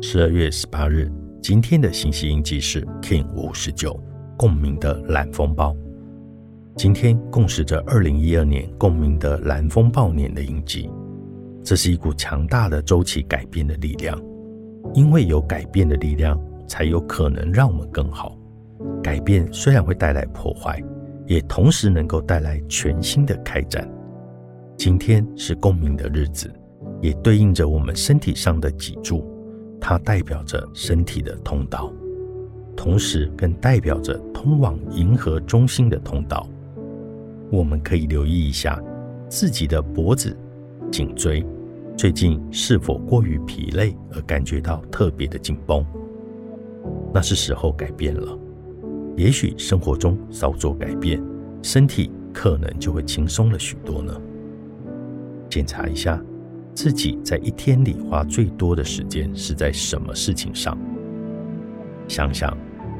十二月十八日，今天的信息印记是 King 五十九共鸣的蓝风暴。今天共识着二零一二年共鸣的蓝风暴年的印记，这是一股强大的周期改变的力量。因为有改变的力量，才有可能让我们更好。改变虽然会带来破坏，也同时能够带来全新的开展。今天是共鸣的日子，也对应着我们身体上的脊柱。它代表着身体的通道，同时更代表着通往银河中心的通道。我们可以留意一下自己的脖子、颈椎，最近是否过于疲累而感觉到特别的紧绷？那是时候改变了。也许生活中稍作改变，身体可能就会轻松了许多呢。检查一下。自己在一天里花最多的时间是在什么事情上？想想，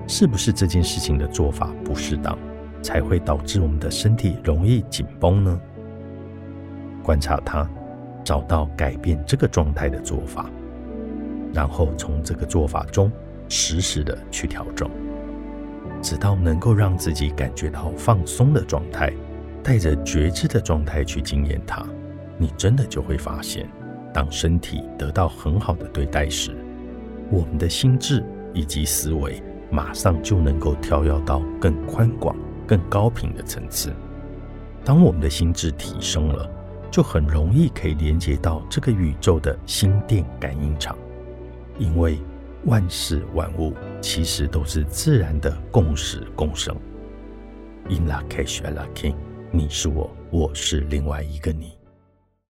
是不是这件事情的做法不适当，才会导致我们的身体容易紧绷呢？观察它，找到改变这个状态的做法，然后从这个做法中实时的去调整，直到能够让自己感觉到放松的状态，带着觉知的状态去经验它。你真的就会发现，当身体得到很好的对待时，我们的心智以及思维马上就能够跳跃到更宽广、更高频的层次。当我们的心智提升了，就很容易可以连接到这个宇宙的心电感应场，因为万事万物其实都是自然的共识共生。In la cage, la king，你是我，我是另外一个你。